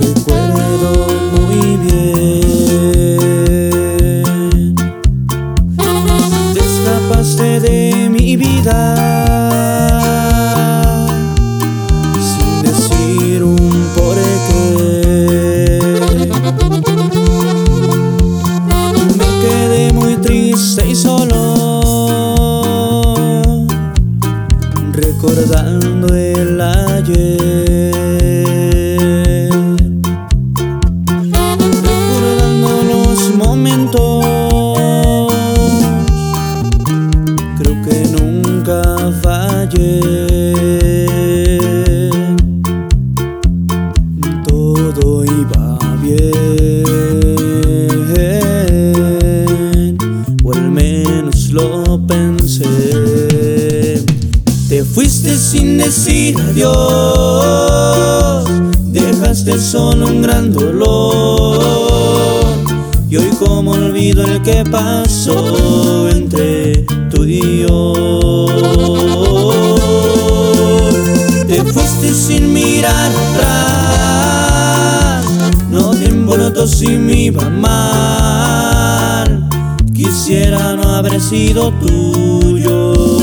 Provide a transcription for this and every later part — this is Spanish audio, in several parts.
recuerdo muy bien. Te escapaste de mi vida. Sin decir un porqué. Me quedé muy triste y solo recordar olvidando el ayer. Recordando los momentos, creo que nunca fallé. Todo iba bien, o al menos lo pensé. tienes sin Dios. Dejaste solo un gran dolor. Y hoy como olvido el que pasó entre tú y yo. Te fuiste sin mirar atrás. No te importó si me iba mal. Quisiera no haber sido tuyo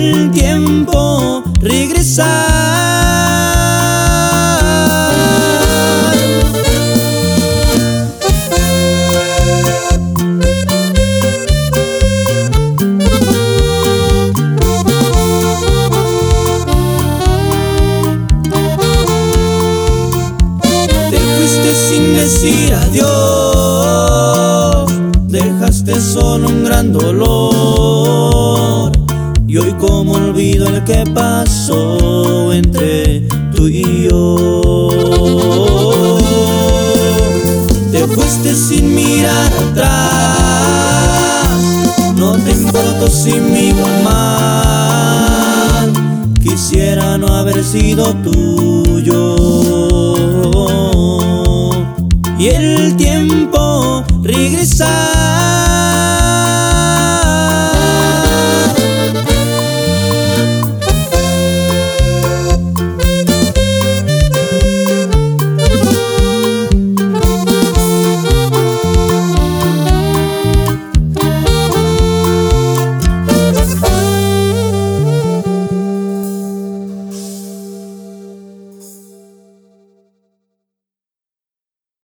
el tiempo regresar. Te fuiste sin decir adiós, dejaste solo un gran dolor. Y hoy como olvido el que pasó entre tú y yo. Te fuiste sin mirar atrás, no te importó si iba mal. Quisiera no haber sido tuyo. Y el tiempo regresar.